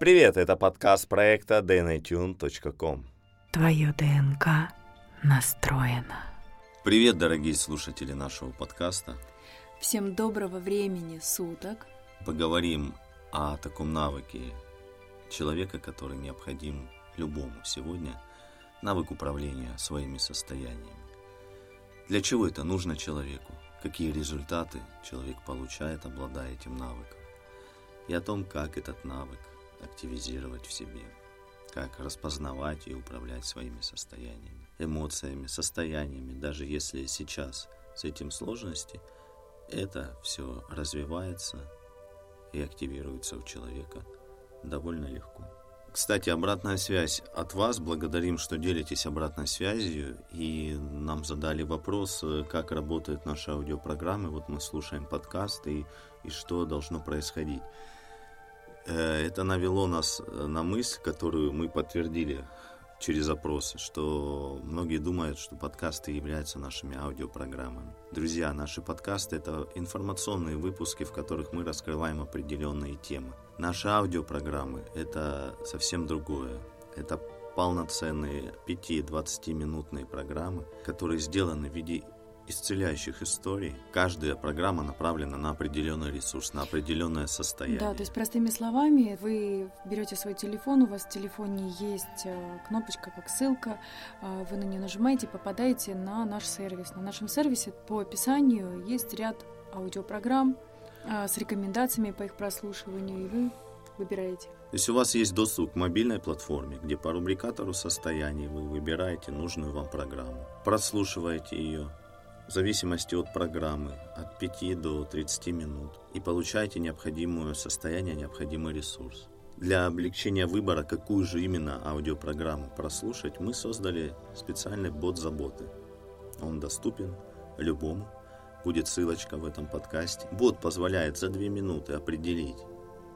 Привет, это подкаст проекта dnatune.com. Твое ДНК настроено. Привет, дорогие слушатели нашего подкаста. Всем доброго времени суток. Поговорим о таком навыке человека, который необходим любому сегодня, навык управления своими состояниями. Для чего это нужно человеку? Какие результаты человек получает, обладая этим навыком? И о том, как этот навык активизировать в себе, как распознавать и управлять своими состояниями, эмоциями, состояниями, даже если сейчас с этим сложности, это все развивается и активируется у человека довольно легко. Кстати, обратная связь от вас. Благодарим, что делитесь обратной связью. И нам задали вопрос, как работают наши аудиопрограммы. Вот мы слушаем подкасты и, и что должно происходить. Э, это навело нас э, на мысль, которую мы подтвердили через опросы, что многие думают, что подкасты являются нашими аудиопрограммами. Друзья, наши подкасты – это информационные выпуски, в которых мы раскрываем определенные темы. Наши аудиопрограммы – это совсем другое. Это полноценные 5-20 минутные программы, которые сделаны в виде исцеляющих историй. Каждая программа направлена на определенный ресурс, на определенное состояние. Да, то есть простыми словами, вы берете свой телефон, у вас в телефоне есть э, кнопочка как ссылка, э, вы на нее нажимаете, попадаете на наш сервис. На нашем сервисе по описанию есть ряд аудиопрограмм э, с рекомендациями по их прослушиванию, и вы выбираете. То есть у вас есть доступ к мобильной платформе, где по рубрикатору состояний вы выбираете нужную вам программу, прослушиваете ее, в зависимости от программы, от 5 до 30 минут, и получаете необходимое состояние, необходимый ресурс. Для облегчения выбора, какую же именно аудиопрограмму прослушать, мы создали специальный бот заботы. Он доступен любому. Будет ссылочка в этом подкасте. Бот позволяет за 2 минуты определить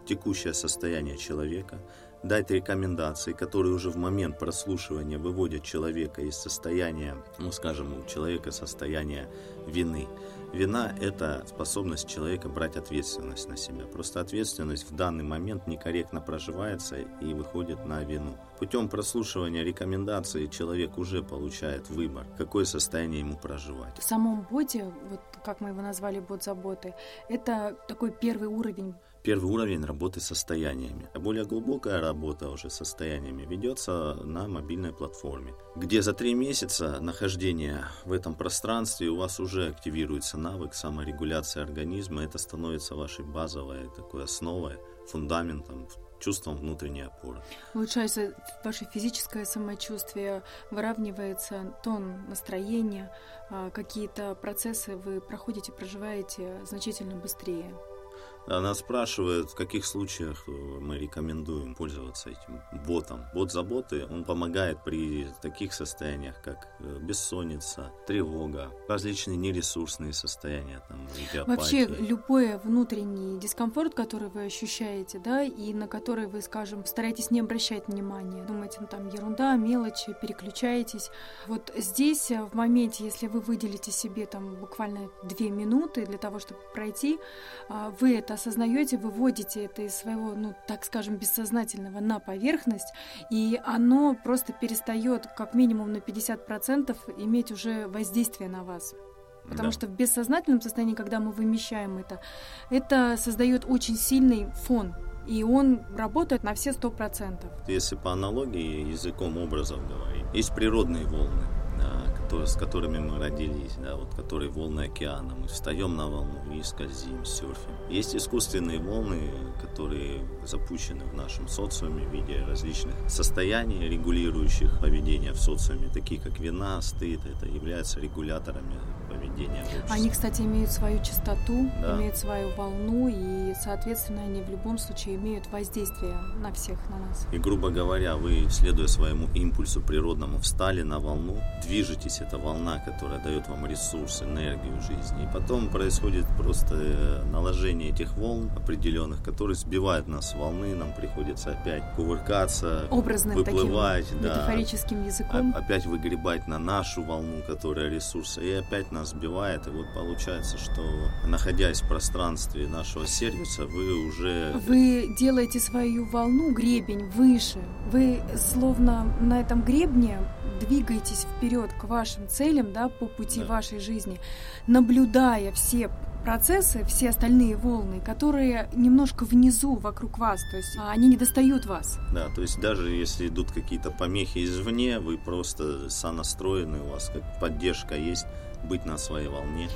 текущее состояние человека, дать рекомендации, которые уже в момент прослушивания выводят человека из состояния, ну скажем, у человека состояние вины. Вина – это способность человека брать ответственность на себя. Просто ответственность в данный момент некорректно проживается и выходит на вину. Путем прослушивания рекомендаций человек уже получает выбор, какое состояние ему проживать. В самом боте, вот как мы его назвали, бот заботы, это такой первый уровень первый уровень работы с состояниями. Более глубокая работа уже с состояниями ведется на мобильной платформе, где за три месяца нахождения в этом пространстве у вас уже активируется навык саморегуляции организма. Это становится вашей базовой такой основой, фундаментом, чувством внутренней опоры. Улучшается ваше физическое самочувствие, выравнивается тон настроения, а, какие-то процессы вы проходите, проживаете значительно быстрее. Она спрашивает, в каких случаях э, мы рекомендуем пользоваться этим ботом. Бот заботы, он помогает при таких состояниях, как э, бессонница, тревога, различные нересурсные состояния, там, Вообще, любой внутренний дискомфорт, который вы ощущаете, да, и на который вы, скажем, стараетесь не обращать внимания, думаете, ну там ерунда, мелочи, переключаетесь. Вот здесь, э, в моменте, если вы выделите себе там буквально две минуты для того, чтобы пройти, вы это осознаете, выводите это из своего, ну, так скажем, бессознательного на поверхность, и оно просто перестает как минимум на 50% иметь уже воздействие на вас. Потому да. что в бессознательном состоянии, когда мы вымещаем это, это создает очень сильный фон, и он работает на все сто процентов. Если по аналогии языком образов говорить, есть природные волны, с которыми мы родились, да, вот, которые волны океана. Мы встаем на волну и скользим, серфим. Есть искусственные волны, которые запущены в нашем социуме в виде различных состояний, регулирующих поведение в социуме, такие как вина, стыд, это являются регуляторами поведения Они, кстати, имеют свою частоту, да. имеют свою волну, и, соответственно, они в любом случае имеют воздействие на всех, на нас. И, грубо говоря, вы, следуя своему импульсу природному, встали на волну, движетесь, это волна, которая дает вам ресурс, энергию жизни. И потом происходит просто э, наложение этих волн определенных, которые сбивают нас с волны, нам приходится опять кувыркаться, Образно выплывать, таким, да, метафорическим языком. Опять выгребать на нашу волну, которая ресурс, и опять на нас сбивает. И вот получается, что находясь в пространстве нашего сервиса, вы уже... Вы делаете свою волну, гребень выше. Вы словно на этом гребне двигаетесь вперед к вашим целям, да, по пути да. вашей жизни, наблюдая все процессы, все остальные волны, которые немножко внизу вокруг вас, то есть а, они не достают вас. Да, то есть даже если идут какие-то помехи извне, вы просто сонастроены, у вас как поддержка есть быть на своей волне.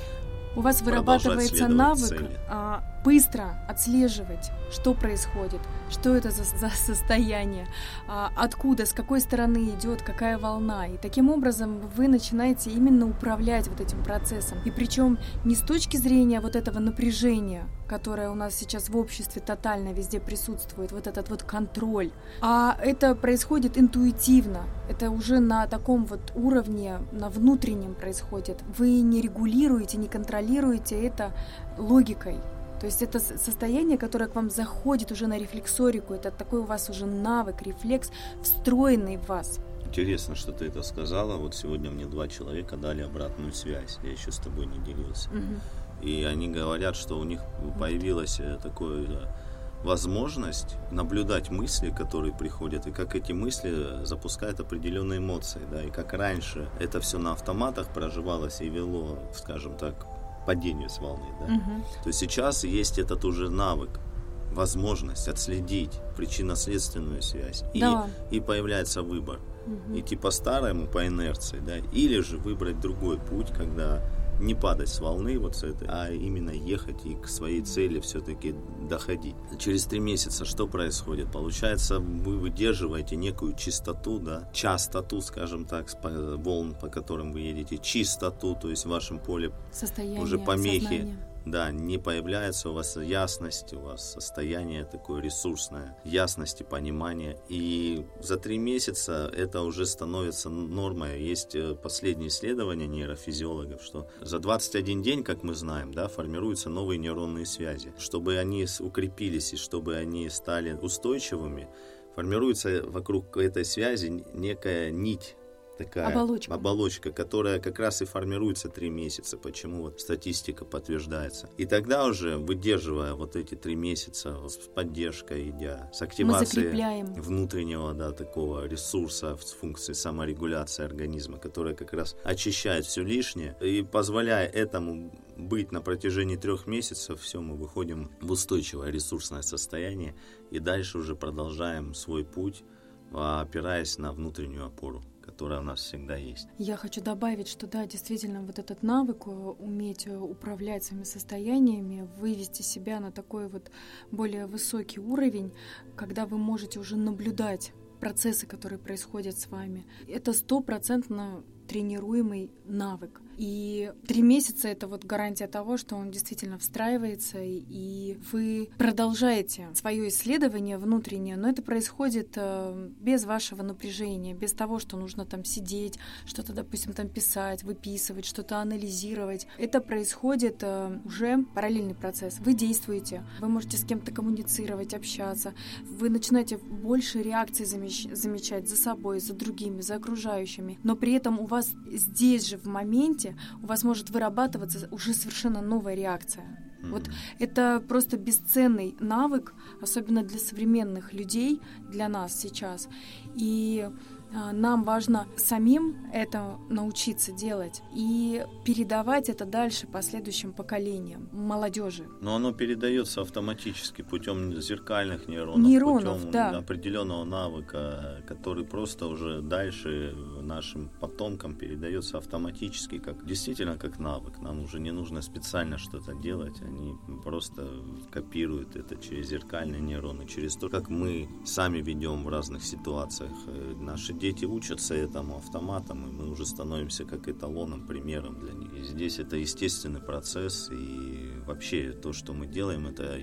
У вас вырабатывается навык а, быстро отслеживать, что происходит, что это за, за состояние, а, откуда, с какой стороны идет, какая волна. И таким образом вы начинаете именно управлять вот этим процессом. И причем не с точки зрения вот этого напряжения, которое у нас сейчас в обществе тотально везде присутствует, вот этот вот контроль, а это происходит интуитивно. Это уже на таком вот уровне, на внутреннем происходит. Вы не регулируете, не контролируете это логикой. То есть это состояние, которое к вам заходит уже на рефлексорику, это такой у вас уже навык, рефлекс, встроенный в вас. Интересно, что ты это сказала. Вот сегодня мне два человека дали обратную связь. Я еще с тобой не делился. Угу. И они говорят, что у них появилась э, такое э, возможность наблюдать мысли, которые приходят, и как эти мысли запускают определенные эмоции, да, и как раньше это все на автоматах проживалось и вело, скажем так, падению с волны. Да? Угу. То есть сейчас есть этот уже навык, возможность отследить причинно-следственную связь. Да. И, и появляется выбор. Угу. Идти по-старому, по инерции, да, или же выбрать другой путь, когда не падать с волны вот с этой, а именно ехать и к своей цели все-таки доходить. Через три месяца что происходит? Получается, вы выдерживаете некую чистоту, да, частоту, скажем так, волн, по которым вы едете, чистоту, то есть в вашем поле Состояние, уже помехи. Сознание да, не появляется у вас ясность, у вас состояние такое ресурсное, ясности, понимания. И за три месяца это уже становится нормой. Есть э, последние исследования нейрофизиологов, что за 21 день, как мы знаем, да, формируются новые нейронные связи. Чтобы они укрепились и чтобы они стали устойчивыми, формируется вокруг этой связи некая нить такая оболочка. оболочка, которая как раз и формируется три месяца, почему вот статистика подтверждается. И тогда уже, выдерживая вот эти три месяца с поддержкой, идя, с активацией внутреннего, да, такого ресурса в функции саморегуляции организма, которая как раз очищает все лишнее и позволяя этому быть на протяжении трех месяцев, все, мы выходим в устойчивое ресурсное состояние и дальше уже продолжаем свой путь, опираясь на внутреннюю опору которая у нас всегда есть. Я хочу добавить, что да, действительно, вот этот навык э, уметь э, управлять своими состояниями, вывести себя на такой вот более высокий уровень, когда вы можете уже наблюдать процессы, которые происходят с вами. Это стопроцентно тренируемый навык. И три месяца это вот гарантия того, что он действительно встраивается, и вы продолжаете свое исследование внутреннее, но это происходит э, без вашего напряжения, без того, что нужно там сидеть, что-то, допустим, там писать, выписывать, что-то анализировать. Это происходит э, уже параллельный процесс. Вы действуете, вы можете с кем-то коммуницировать, общаться, вы начинаете больше реакций замечать за собой, за другими, за окружающими, но при этом у вас здесь же в моменте моменте у вас может вырабатываться уже совершенно новая реакция. Mm-hmm. Вот это просто бесценный навык, особенно для современных людей, для нас сейчас. И нам важно самим это научиться делать и передавать это дальше последующим поколениям, молодежи. Но оно передается автоматически путем зеркальных нейронов, нейронов путем да. определенного навыка, который просто уже дальше нашим потомкам передается автоматически, как действительно как навык. Нам уже не нужно специально что-то делать, они просто копируют это через зеркальные нейроны, через то, как мы сами ведем в разных ситуациях э, наши дети учатся этому автоматом, и мы уже становимся как эталоном, примером для них. И здесь это естественный процесс, и вообще то, что мы делаем, это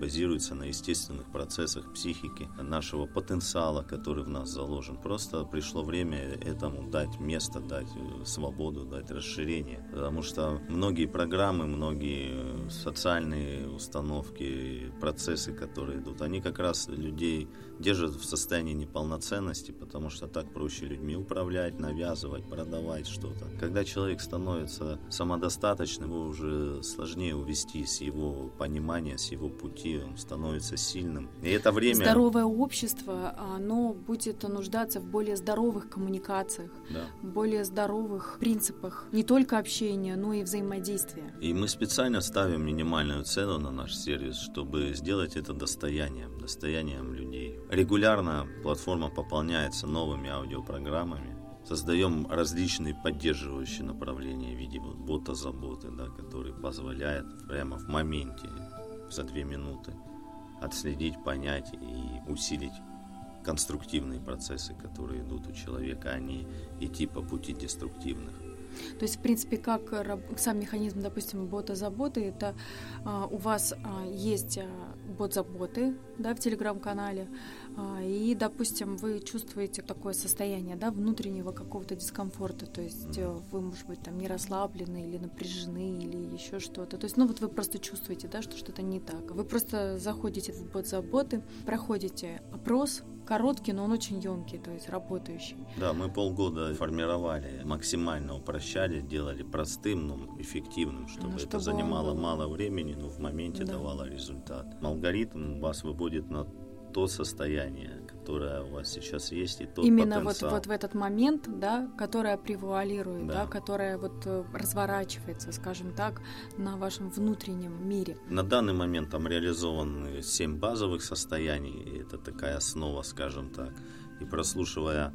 базируется на естественных процессах психики, нашего потенциала, который в нас заложен. Просто пришло время этому дать место, дать э, свободу, дать расширение. Потому что многие программы, многие социальные установки, процессы, которые идут, они как раз людей держат в состоянии неполноценности, потому что так проще людьми управлять, навязывать, продавать что-то. Когда человек становится самодостаточным, его уже сложнее увести с его понимания, с его пути, он становится сильным. И это время... Здоровое общество, оно будет нуждаться в более здоровых коммуникациях, Да. более здоровых принципах не только общения, но и взаимодействия. И мы специально ставим минимальную цену на наш сервис, чтобы сделать это достоянием, достоянием людей. Регулярно платформа пополняется новыми аудиопрограммами. Создаем различные поддерживающие направления в виде вот бота заботы, да, который позволяет прямо в моменте, за две минуты, отследить, понять и усилить конструктивные процессы, которые идут у человека, а не идти по пути деструктивных. То есть, в принципе, как сам механизм, допустим, бота заботы, это а, у вас а, есть а, бот заботы да, в телеграм-канале, а, и, допустим, вы чувствуете такое состояние да, внутреннего какого-то дискомфорта, то есть э, вы, может быть, там не расслаблены или напряжены или еще что-то. То есть, ну вот вы просто чувствуете, да, что что-то не так. Вы просто заходите в бот заботы, проходите опрос, короткий, но он очень емкий, то есть работающий. Да, мы полгода формировали, максимально упрощали, делали простым, но эффективным, чтобы, Ну, это чтобы он занимало был- мало времени, но в моменте Да. давало результат. Алгоритм вас выводит на то состояние, которое у вас сейчас есть, и тот Именно вот, потенциал. вот в этот момент, да, которое превуалирует, да. Да. которое вот э, разворачивается, скажем так, на вашем внутреннем мире. На данный момент там реализованы 7 базовых состояний, это такая основа, скажем так. И прослушивая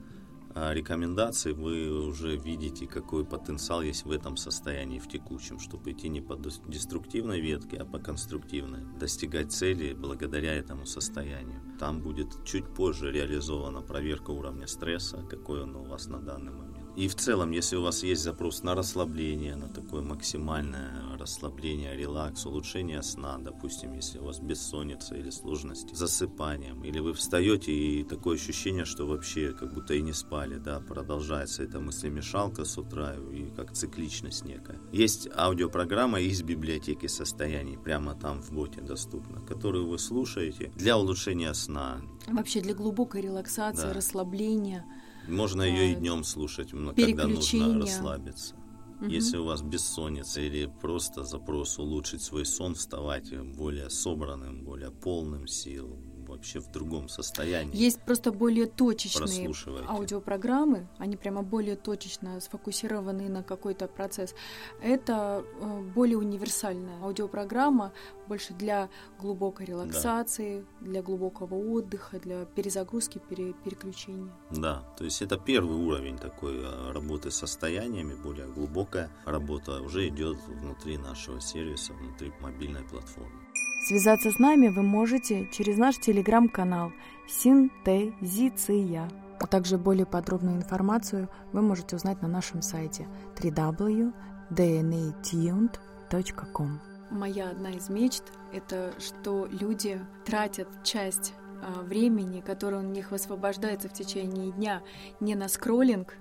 а, рекомендации, вы уже видите, какой потенциал есть в этом состоянии, в текущем, чтобы идти не по дес- деструктивной ветке, а по конструктивной, достигать цели благодаря этому состоянию. Там будет чуть позже реализована проверка уровня стресса, какой он у вас на данный момент. И в целом, если у вас есть запрос на расслабление, на такое максимальное расслабление, релакс, улучшение сна, допустим, если у вас бессонница или сложности с засыпанием, или вы встаете и такое ощущение, что вообще как будто и не спали, да, продолжается эта мыслемешалка с утра и как цикличность некая. Есть аудиопрограмма из библиотеки состояний, прямо там в боте доступна, которую вы слушаете для улучшения сна. Вообще для глубокой релаксации, Да. расслабления. Можно ее и А, днем слушать, когда нужно расслабиться. Мгм. Если у вас бессонница или просто запрос улучшить свой сон, вставать более собранным, более полным сил, вообще в другом состоянии. Есть просто более точечные аудиопрограммы, они прямо более точечно сфокусированы на какой-то процесс. Это э, более универсальная аудиопрограмма, больше для глубокой релаксации, для глубокого отдыха, для перезагрузки, пере- переключения. Да, то есть это первый уровень такой э, работы с состояниями, более глубокая работа уже идет внутри нашего сервиса, внутри мобильной платформы. Связаться с нами вы можете через наш телеграм-канал «Синтезиция». А также более подробную информацию вы можете узнать на нашем сайте www.dnatuned.com. Моя одна из мечт — это что люди тратят часть а, времени, которое у них высвобождается в течение дня, не на скроллинг,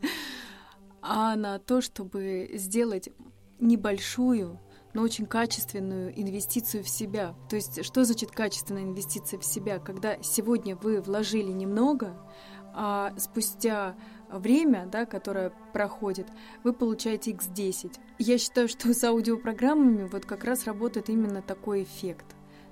а на то, чтобы сделать небольшую, но очень качественную инвестицию в себя. То есть, что значит качественная инвестиция в себя? Когда сегодня вы вложили немного, а спустя время, да, которое проходит, вы получаете x10. Я считаю, что с аудиопрограммами вот как раз работает именно такой эффект.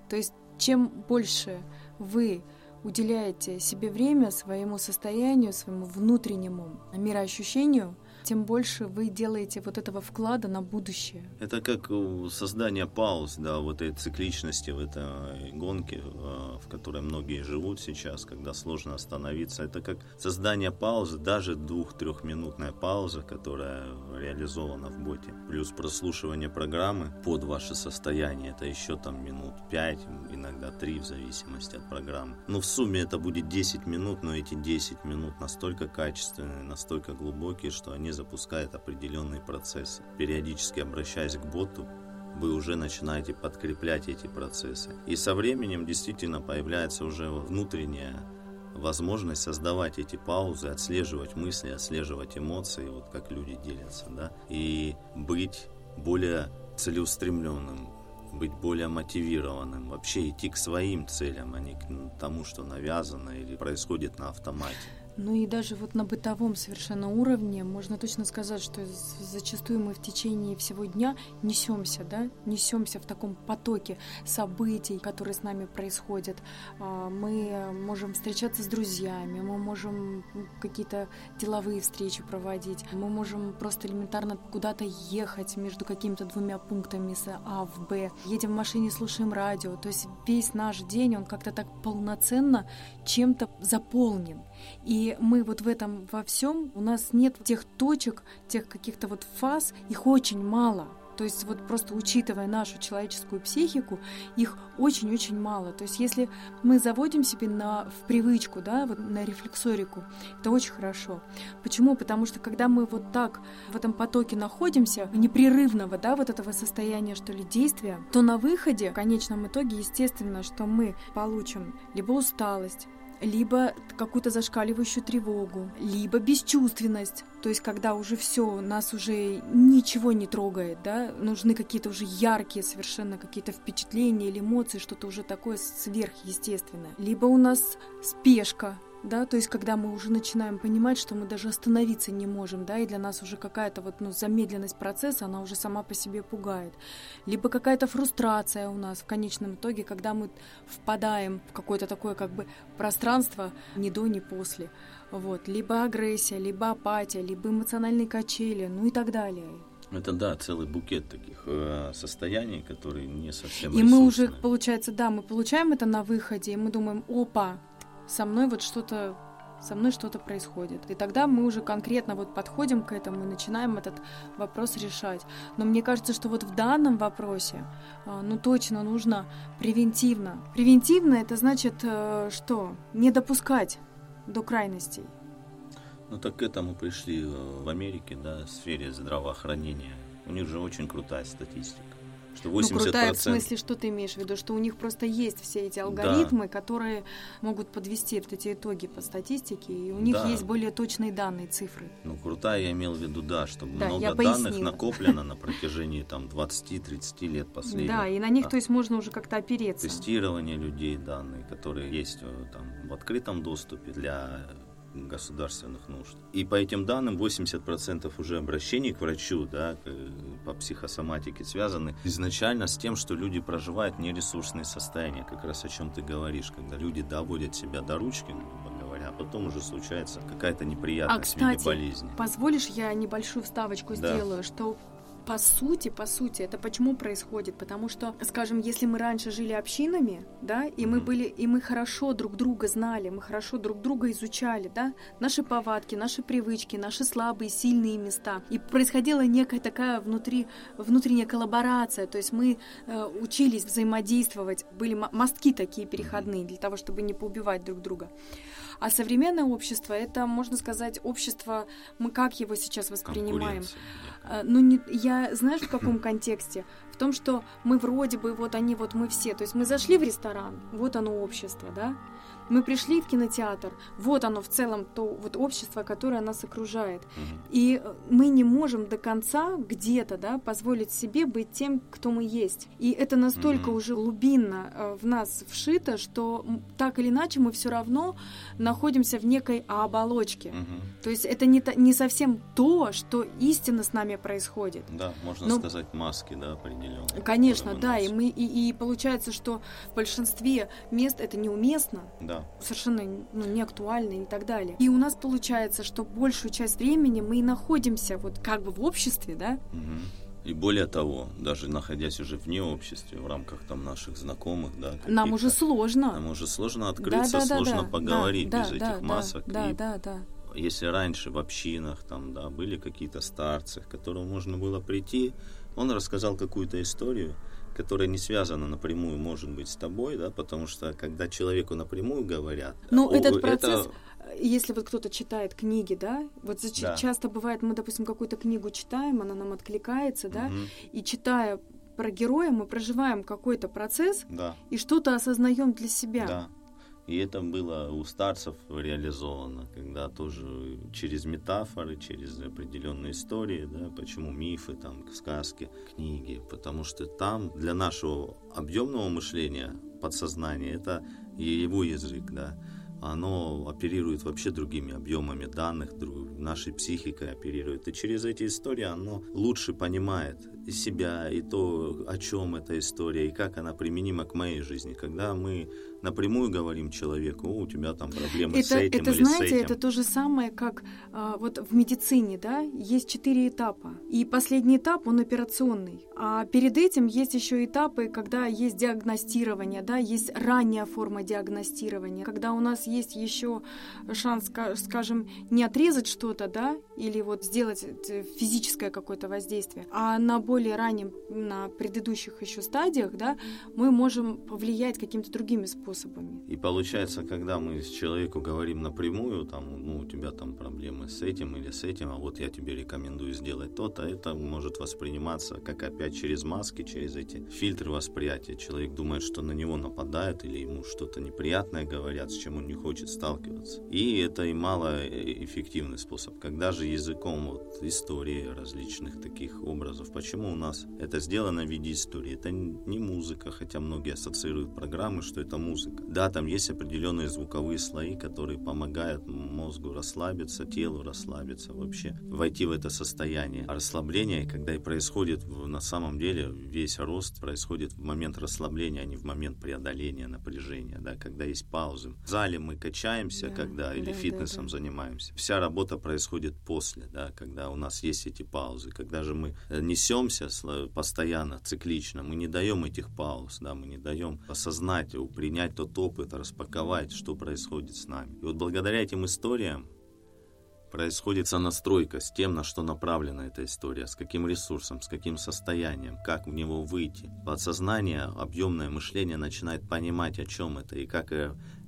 То есть чем больше вы уделяете себе время, своему состоянию, своему внутреннему мироощущению, тем больше вы делаете вот этого вклада на будущее. Это как у создания пауз, да, вот этой цикличности в этой гонке, э, в которой многие живут сейчас, когда сложно остановиться. Это как создание паузы, даже двух-трехминутная пауза, которая реализована в боте. Плюс прослушивание программы под ваше состояние, это еще там минут 5, иногда 3 в зависимости от программы. Но в сумме это будет 10 минут, но эти 10 минут настолько качественные, настолько глубокие, что они запускают определенные процессы. Периодически обращаясь к боту, вы уже начинаете подкреплять эти процессы. И со временем действительно появляется уже внутренняя возможность создавать эти паузы, отслеживать мысли, отслеживать эмоции, вот как люди делятся, да, и быть более целеустремленным, быть более мотивированным, вообще идти к своим целям, а не к тому, что навязано или происходит на автомате. Ну и даже вот на бытовом совершенно уровне можно точно сказать, что зачастую мы в течение всего дня несемся, да, несемся в таком потоке событий, которые с нами происходят. А, мы можем встречаться с друзьями, мы можем какие-то деловые встречи проводить, мы можем просто элементарно куда-то ехать между какими-то двумя пунктами с А в Б. Едем в машине, слушаем радио. То есть весь наш день, он как-то так полноценно чем-то заполнен. И мы вот в этом во всем, у нас нет тех точек, тех каких-то вот фаз, их очень мало. То есть вот просто учитывая нашу человеческую психику, их очень-очень мало. То есть если мы заводим себе на, в привычку, да, вот на рефлексорику, это очень хорошо. Почему? Потому что когда мы вот так в этом потоке находимся, непрерывного, да, вот этого состояния, что ли, действия, то на выходе, в конечном итоге, естественно, что мы получим либо усталость, либо какую-то зашкаливающую тревогу, либо бесчувственность, то есть когда уже все, нас уже ничего не трогает, да, нужны какие-то уже яркие совершенно какие-то впечатления или эмоции, что-то уже такое сверхъестественное. Либо у нас спешка, да, то есть когда мы уже начинаем понимать, что мы даже остановиться не можем, да, и для нас уже какая-то вот, ну, замедленность процесса, она уже сама по себе пугает. Либо какая-то фрустрация у нас в конечном итоге, когда мы впадаем в какое-то такое как бы пространство ни до, ни после. Вот. Либо агрессия, либо апатия, либо эмоциональные качели, ну и так далее. Это да, целый букет таких э, состояний, которые не совсем. И мы уже, получается, да, мы получаем это на выходе, и мы думаем, опа, со мной вот что-то со мной что-то происходит. И тогда мы уже конкретно вот подходим к этому и начинаем этот вопрос решать. Но мне кажется, что вот в данном вопросе, а, ну точно нужно превентивно. Превентивно это значит э, что? Не допускать до крайностей. Ну так к этому пришли э, в Америке, да, в сфере здравоохранения. У них же очень крутая статистика что 80%... Ну, крутая в смысле, что ты имеешь в виду? Что у них просто есть все эти алгоритмы, да. которые могут подвести вот эти итоги по статистике, и у них да. есть более точные данные, цифры. Ну, крутая я имел в виду, да, что да, много данных накоплено на протяжении там 20-30 лет последних. Да, и на них, да. то есть, можно уже как-то опереться. Тестирование людей, данные, которые есть э, там в открытом доступе для государственных нужд. И по этим данным 80% уже обращений к врачу да, по психосоматике связаны изначально с тем, что люди проживают нересурсные состояния, как раз о чем ты говоришь, когда люди доводят себя до ручки, грубо говоря, а потом уже случается какая-то неприятность а, кстати, в виде болезни. позволишь я небольшую вставочку да. сделаю, что по сути, по сути, это почему происходит? Потому что, скажем, если мы раньше жили общинами, да, и мы были, и мы хорошо друг друга знали, мы хорошо друг друга изучали, да, наши повадки, наши привычки, наши слабые, сильные места, и происходила некая такая внутри, внутренняя коллаборация, то есть мы э, учились взаимодействовать, были мостки такие переходные для того, чтобы не поубивать друг друга. А современное общество, это, можно сказать, общество, мы как его сейчас воспринимаем? Э, ну, не, я, знаешь, в каком контексте? В том, что мы вроде бы, вот они, вот мы все. То есть мы зашли в ресторан, вот оно общество, да? Мы пришли в кинотеатр, вот оно в целом то вот общество, которое нас окружает. Угу. И э, мы не можем до конца где-то, да, позволить себе быть тем, кто мы есть. И это настолько угу. уже глубинно э, в нас вшито, что так или иначе мы все равно находимся в некой оболочке. Угу. То есть это не, не совсем то, что истинно с нами происходит. Да, можно Но... сказать маски, да, определенные. Конечно, да, и мы и, и получается, что в большинстве мест это неуместно. Да совершенно ну, не актуальны и так далее. И у нас получается, что большую часть времени мы и находимся вот как бы в обществе, да? И более того, даже находясь уже вне общества, в рамках там наших знакомых, да, нам уже сложно. Нам уже сложно открыться, да, да, сложно да, поговорить да, без да, этих да, масок. Да, и да, да. Если раньше в общинах там, да, были какие-то старцы, к которым можно было прийти, он рассказал какую-то историю, которая не связана напрямую, может быть, с тобой, да, потому что когда человеку напрямую говорят... Ну, этот процесс... Это если вот кто-то читает книги, да, вот да. часто бывает, мы, допустим, какую-то книгу читаем, она нам откликается, да, угу. и читая про героя, мы проживаем какой-то процесс да. и что-то осознаем для себя. Да. И это было у старцев реализовано, когда тоже через метафоры, через определенные истории, да, почему мифы, там, сказки, книги, потому что там для нашего объемного мышления подсознания это его язык, да, оно оперирует вообще другими объемами данных, нашей психикой оперирует. И через эти истории оно лучше понимает и себя, и то, о чем эта история, и как она применима к моей жизни. Когда мы напрямую говорим человеку, у тебя там проблемы это, с этим это, или знаете, с этим. Это то же самое, как а, вот в медицине, да, есть четыре этапа. И последний этап, он операционный. А перед этим есть еще этапы, когда есть диагностирование, да, есть ранняя форма диагностирования, когда у нас есть еще шанс, скажем, не отрезать что-то, да, или вот сделать э, физическое какое-то воздействие, а на более раннем, на предыдущих еще стадиях, да, мы можем повлиять какими-то другими способами способами. И получается, когда мы с человеку говорим напрямую, там, ну, у тебя там проблемы с этим или с этим, а вот я тебе рекомендую сделать то-то, это может восприниматься как опять через маски, через эти фильтры восприятия. Человек думает, что на него нападают или ему что-то неприятное говорят, с чем он не хочет сталкиваться. И это и малоэффективный способ. Когда же языком вот истории различных таких образов, почему у нас это сделано в виде истории? Это не музыка, хотя многие ассоциируют программы, что это музыка музыка. Да, там есть определенные звуковые слои, которые помогают мозгу расслабиться, телу расслабиться, вообще войти в это состояние. Расслабление, когда и происходит на самом деле, весь рост происходит в момент расслабления, а не в момент преодоления напряжения, да, когда есть паузы. В зале мы качаемся, да, когда или да, фитнесом да, да. занимаемся. Вся работа происходит после, да, когда у нас есть эти паузы. Когда же мы э, несемся постоянно, циклично, мы не даем этих пауз, да, мы не даем осознать, принять принять тот опыт, распаковать, что происходит с нами. И вот благодаря этим историям происходит сонастройка с тем, на что направлена эта история, с каким ресурсом, с каким состоянием, как в него выйти. Подсознание, объемное мышление начинает понимать, о чем это и как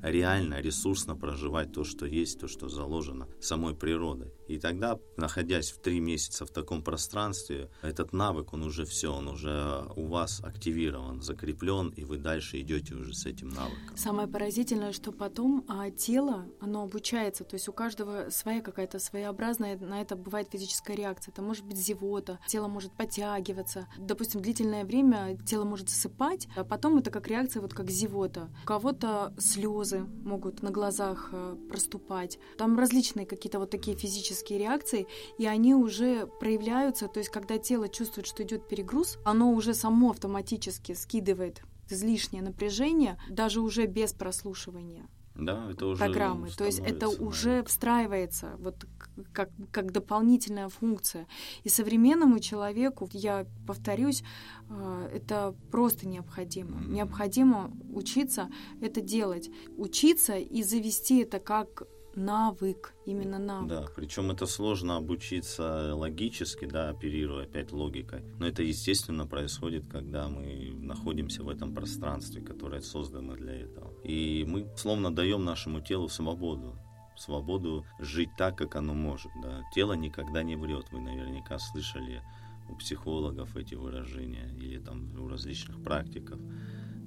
реально, ресурсно проживать то, что есть, то, что заложено самой природой. И тогда, находясь в три месяца в таком пространстве, этот навык, он уже все, он уже у вас активирован, закреплен, и вы дальше идете уже с этим навыком. Самое поразительное, что потом а, тело, оно обучается, то есть у каждого своя какая-то своеобразная, на это бывает физическая реакция. Это может быть зевота, тело может подтягиваться. Допустим, длительное время тело может засыпать, а потом это как реакция, вот как зевота. У кого-то слезы, могут на глазах э, проступать. Там различные какие-то вот такие физические реакции, и они уже проявляются, то есть когда тело чувствует, что идет перегруз, оно уже само автоматически скидывает излишнее напряжение, даже уже без прослушивания. Да, это уже программы. То есть это уже встраивается вот как, как дополнительная функция. И современному человеку, я повторюсь, а, это просто необходимо. Mm-hmm. Необходимо учиться это делать. Учиться и завести это как навык, именно навык. Да, причем это сложно обучиться логически, да, оперируя опять логикой. Но это, естественно, происходит, когда мы находимся в этом пространстве, которое создано для этого. И мы словно даем нашему телу свободу свободу жить так, как оно может. Да. Тело никогда не врет. Вы наверняка слышали у психологов эти выражения или там у различных практиков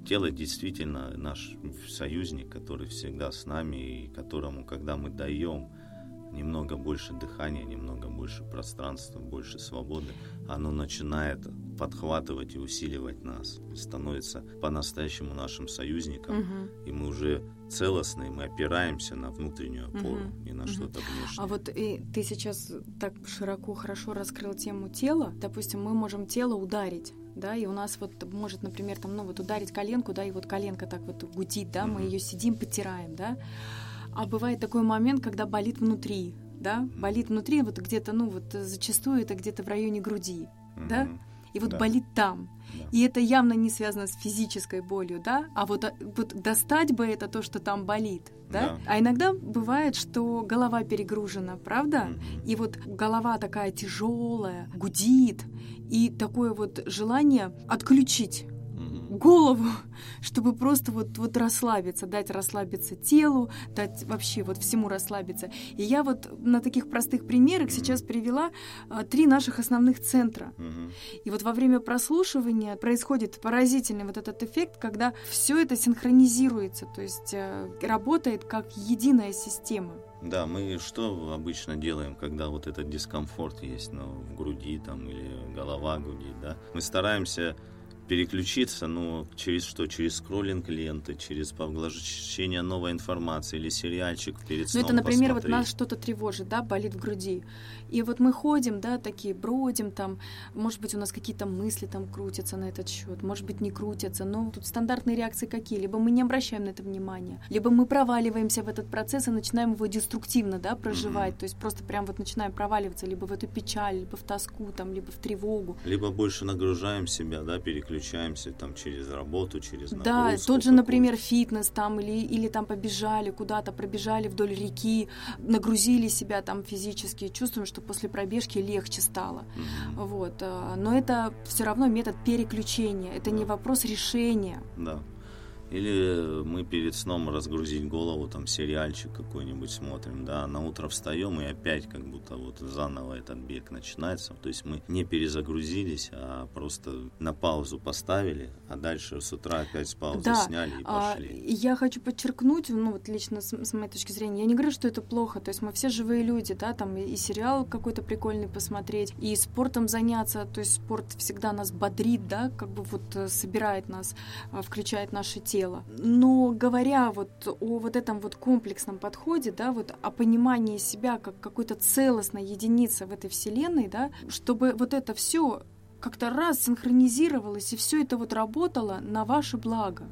тело действительно наш союзник, который всегда с нами и которому, когда мы даем немного больше дыхания, немного больше пространства, больше свободы, оно начинает подхватывать и усиливать нас, становится по-настоящему нашим союзником, угу. и мы уже целостные, мы опираемся на внутреннюю опору, угу. не на угу. что-то внешнее. А вот и ты сейчас так широко, хорошо раскрыл тему тела. Допустим, мы можем тело ударить да, и у нас вот может, например, там, ну вот ударить коленку, да, и вот коленка так вот гудит, да, мы ее сидим, потираем, да, а бывает такой момент, когда болит внутри, да, болит внутри, вот где-то, ну вот зачастую это где-то в районе груди, да, и вот да. болит там. Да. И это явно не связано с физической болью, да, а вот, а, вот достать бы это то, что там болит, да? да. А иногда бывает, что голова перегружена, правда? Mm-hmm. И вот голова такая тяжелая, гудит, и такое вот желание отключить голову, чтобы просто вот, вот расслабиться, дать расслабиться телу, дать вообще вот всему расслабиться. И я вот на таких простых примерах сейчас привела а, три наших основных центра. И вот во время прослушивания происходит поразительный вот этот эффект, когда все это синхронизируется, то есть а, работает как единая система. Да, мы что обычно делаем, когда вот этот дискомфорт есть ну, в груди там или голова гудит, да? Мы стараемся переключиться, ну, через что? Через скроллинг ленты, через поглощение новой информации или сериальчик перед сном Ну, это, например, посмотреть. вот нас что-то тревожит, да, болит в груди. И вот мы ходим, да, такие, бродим там, может быть, у нас какие-то мысли там крутятся на этот счет, может быть, не крутятся, но тут стандартные реакции какие? Либо мы не обращаем на это внимания, либо мы проваливаемся в этот процесс и начинаем его деструктивно, да, проживать, Мгм. то есть просто прям вот начинаем проваливаться либо в эту печаль, либо в тоску, там, либо в тревогу. Либо больше нагружаем себя, да, переключаемся там через работу, через нагрузку. Да, тот же, например, фитнес там, или, или там побежали куда-то, пробежали вдоль реки, нагрузили себя там физически, чувствуем, что после пробежки легче стало. Мгм. Вот. а, Но это все равно метод переключения, это не Да. вопрос решения. Да. Или мы перед сном разгрузить голову, там сериальчик какой-нибудь смотрим, да, а на утро встаем и опять как будто вот заново этот бег начинается. То есть мы не перезагрузились, а просто на паузу поставили, а дальше с утра опять с паузы Да, сняли и А, пошли. и я хочу подчеркнуть, ну вот лично с, с моей точки зрения, я не говорю, что это плохо, то есть мы все живые люди, да, там и, и сериал какой-то прикольный посмотреть, и спортом заняться, то есть спорт всегда нас бодрит, да, как бы вот э, собирает нас, а, включает наше тело. Но говоря вот о вот этом вот комплексном подходе, да, вот о понимании себя как какой-то целостной единицы в этой вселенной, да, чтобы вот это все как-то раз синхронизировалось и все это вот работало на ваше благо.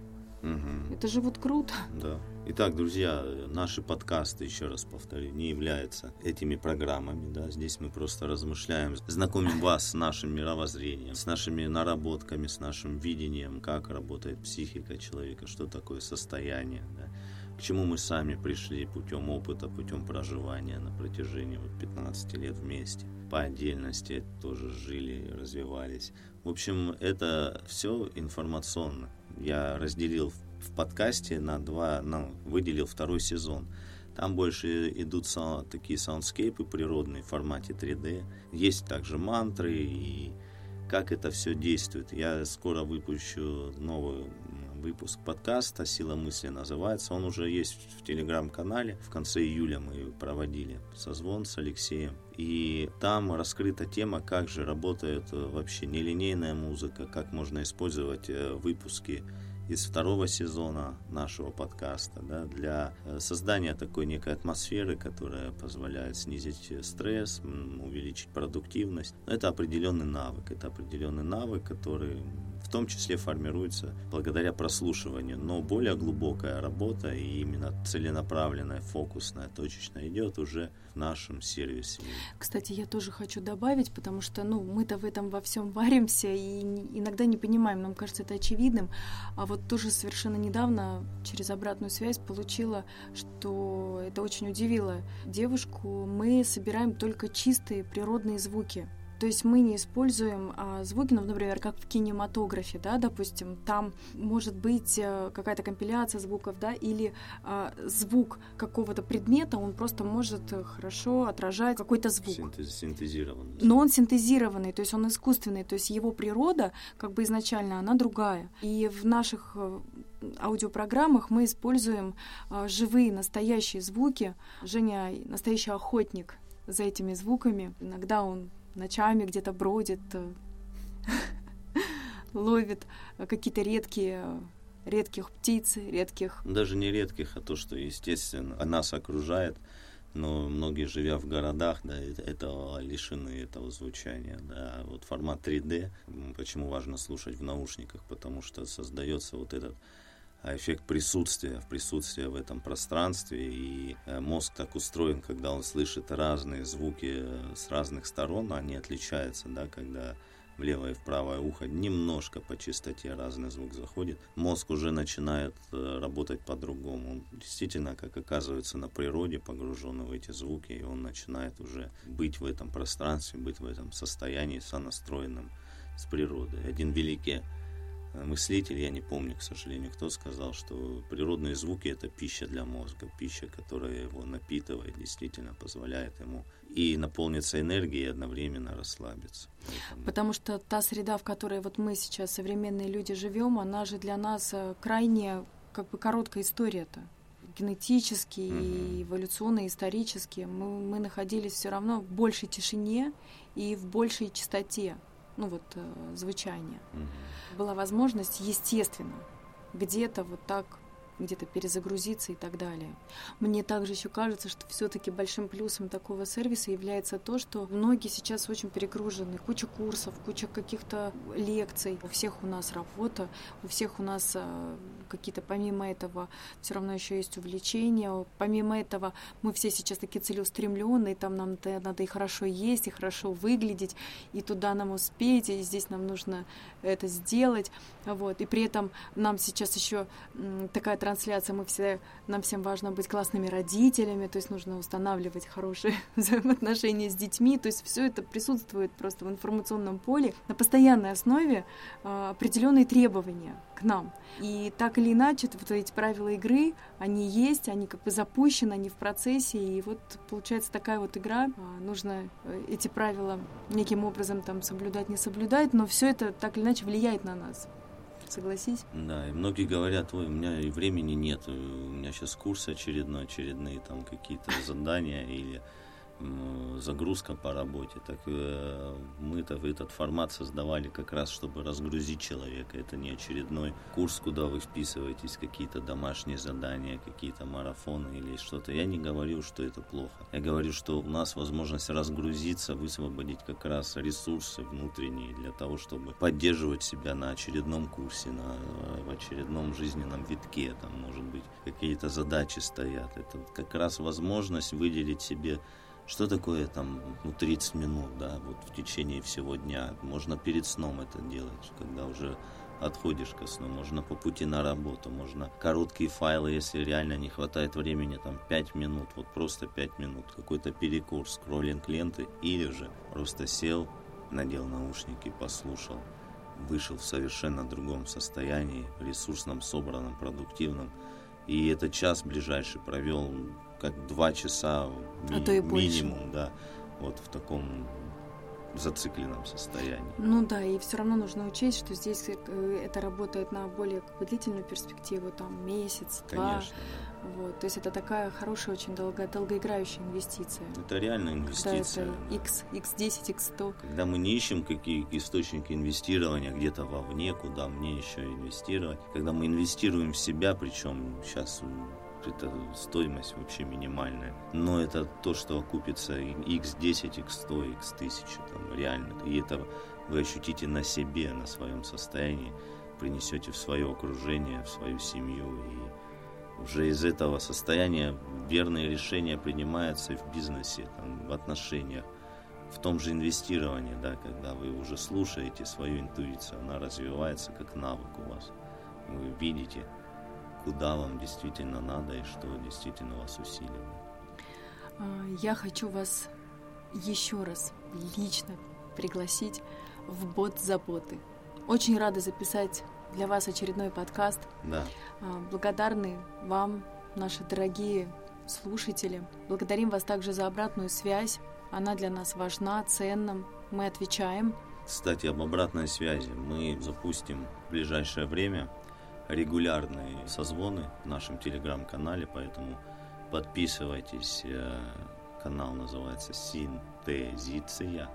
Мгм. Это же вот круто. Да. Итак, друзья, наши подкасты, еще раз повторю, не являются этими программами. Да? Здесь мы просто размышляем, знакомим вас с нашим мировоззрением, с нашими наработками, с нашим видением, как работает психика человека, что такое состояние, да? к чему мы сами пришли путем опыта, путем проживания на протяжении вот 15 лет вместе. По отдельности тоже жили, развивались. В общем, это все информационно. Я разделил в подкасте на два, ну, выделил второй сезон. Там больше идут такие саундскейпы природные в формате 3D. Есть также мантры и как это все действует. Я скоро выпущу новый выпуск подкаста «Сила мысли» называется. Он уже есть в телеграм-канале. В конце июля мы проводили созвон с Алексеем. И там раскрыта тема, как же работает э, вообще нелинейная музыка, как можно использовать э, выпуски из второго сезона нашего подкаста да, для э, создания такой некой атмосферы, которая позволяет снизить э, стресс, увеличить продуктивность. Но это определенный навык, это определенный навык, который в том числе формируется благодаря прослушиванию. Но более глубокая работа и именно целенаправленная, фокусная, точечная идет уже в нашем сервисе. Кстати, я тоже хочу добавить, потому что, ну, мы-то в этом во всем варимся и иногда не понимаем, нам кажется это очевидным. А вот тоже совершенно недавно через обратную связь получила, что это очень удивило девушку. Мы собираем только чистые природные звуки. То есть мы не используем а, звуки, ну, например, как в кинематографе, да, допустим, там может быть э, какая-то компиляция звуков, да, или а, звук какого-то предмета, он просто может э, хорошо отражать какой-то звук. Синтез- синтезированный. Но он синтезированный, то есть он искусственный, то есть его природа, как бы изначально, она другая. И в наших э, аудиопрограммах мы используем э, живые, настоящие звуки. Женя настоящий охотник за этими звуками. Иногда он ночами где-то бродит, э, ловит какие-то редкие редких птиц, редких Даже не редких, а то, что, естественно, нас окружает. Но многие, живя в городах, да, этого лишены этого звучания. Да. Вот формат 3D, м, почему важно слушать в наушниках, потому что создается вот этот а, эффект присутствия, в присутствии в этом пространстве. И э, мозг так устроен, когда он слышит разные звуки э, с разных сторон, они отличаются, да, когда в левое и в правое ухо немножко по частоте разный звук заходит, мозг уже начинает э, работать по-другому. Он действительно, как оказывается, на природе погружен в эти звуки, и он начинает уже быть в этом пространстве, быть в этом состоянии сонастроенным с природой. Один великий мыслитель, я не помню, к сожалению, кто сказал, что природные звуки это пища для мозга, пища, которая его напитывает, действительно позволяет ему и наполниться энергией, и одновременно расслабиться. Поэтому- Потому что та среда, в которой вот мы сейчас, современные люди, живем, она же для нас э, крайне как бы короткая история-то. Генетически, и Мгм. эволюционно, исторически. Мы, мы находились все равно в большей тишине и в большей чистоте. Ну вот э, звучания. Угу. Была возможность, естественно, где-то вот так где-то перезагрузиться и так далее. Мне также еще кажется, что все-таки большим плюсом такого сервиса является то, что многие сейчас очень перегружены. Куча курсов, куча каких-то лекций. У всех у нас работа, у всех у нас а, какие-то, помимо этого, все равно еще есть увлечения. Помимо этого, мы все сейчас такие целеустремленные, там нам надо и хорошо есть, и хорошо выглядеть, и туда нам успеть, и здесь нам нужно это сделать. Вот. И при этом нам сейчас еще такая трансляция, мы все, нам всем важно быть классными родителями, то есть нужно устанавливать хорошие взаимоотношения с детьми, то есть все это присутствует просто в информационном поле на постоянной основе э, определенные требования к нам. И так или иначе, вот эти правила игры, они есть, они как бы запущены, они в процессе, и вот получается такая вот игра. А, нужно э, эти правила неким образом там соблюдать, не соблюдать, но все это так или иначе влияет на нас. Согласись? Да, и многие говорят, ой, у меня и времени нет, у меня сейчас курсы очередной, очередные там какие-то задания или загрузка по работе. Так э, мы-то этот формат создавали как раз, чтобы разгрузить человека. Это не очередной курс, куда вы вписываетесь, какие-то домашние задания, какие-то марафоны или что-то. Я не говорю, что это плохо. Я говорю, что у нас возможность разгрузиться, высвободить как раз ресурсы внутренние для того, чтобы поддерживать себя на очередном курсе, на, в очередном жизненном витке. Там, может быть, какие-то задачи стоят. Это как раз возможность выделить себе что такое там ну, 30 минут, да, вот в течение всего дня? Можно перед сном это делать, когда уже отходишь ко сну, можно по пути на работу, можно короткие файлы, если реально не хватает времени, там 5 минут, вот просто 5 минут, какой-то перекур, скроллинг ленты, или же просто сел, надел наушники, послушал, вышел в совершенно другом состоянии, ресурсном, собранном, продуктивном, и этот час ближайший провел как два часа ми- а то и минимум, да, вот в таком зацикленном состоянии. Ну да, и все равно нужно учесть, что здесь э, это работает на более длительную перспективу, там месяц, два. Конечно, да. Вот, то есть это такая хорошая, очень долго, долгоиграющая инвестиция. Это реально инвестиция. Когда это X, X10, X100. Когда мы не ищем какие источники инвестирования где-то вовне, куда мне еще инвестировать. Когда мы инвестируем в себя, причем сейчас это стоимость вообще минимальная. Но это то, что окупится x10, x100, x1000 там, реально. И это вы ощутите на себе, на своем состоянии, принесете в свое окружение, в свою семью. И уже из этого состояния верные решения принимаются и в бизнесе, там, в отношениях в том же инвестировании, да, когда вы уже слушаете свою интуицию, она развивается как навык у вас. Вы видите, куда вам действительно надо и что действительно вас усиливает. А, я хочу вас еще раз лично пригласить в бот заботы. Очень рада записать для вас очередной подкаст. Да. А, благодарны вам, наши дорогие слушатели. Благодарим вас также за обратную связь. Она для нас важна, ценна. Мы отвечаем. Кстати, об обратной связи мы запустим в ближайшее время регулярные созвоны в нашем телеграм-канале, поэтому подписывайтесь. Э, канал называется Синтезиция.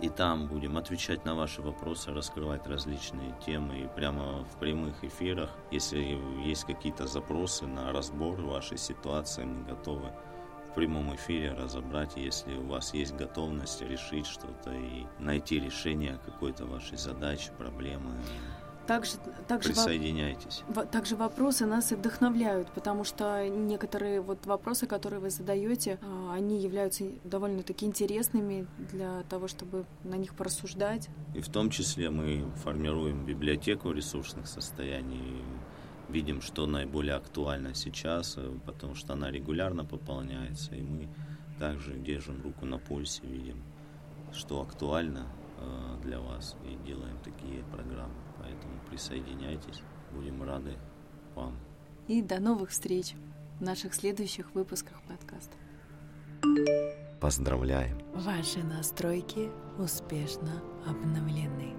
И там будем отвечать на ваши вопросы, раскрывать различные темы и прямо в прямых эфирах. Если есть какие-то запросы на разбор вашей ситуации, мы готовы в прямом эфире разобрать, если у вас есть готовность решить что-то и найти решение какой-то вашей задачи, проблемы. Также, также Присоединяйтесь. Во, также вопросы нас и вдохновляют, потому что некоторые вот вопросы, которые вы задаете, а, они являются довольно-таки интересными для того, чтобы на них порассуждать. И в том числе мы формируем библиотеку ресурсных состояний, видим, что наиболее актуально сейчас, э, потому что она регулярно пополняется, и мы также держим руку на пульсе, видим, что актуально э, для вас, и делаем такие программы. Присоединяйтесь, будем рады вам. И до новых встреч в наших следующих выпусках подкаста. Поздравляем! Ваши настройки успешно обновлены.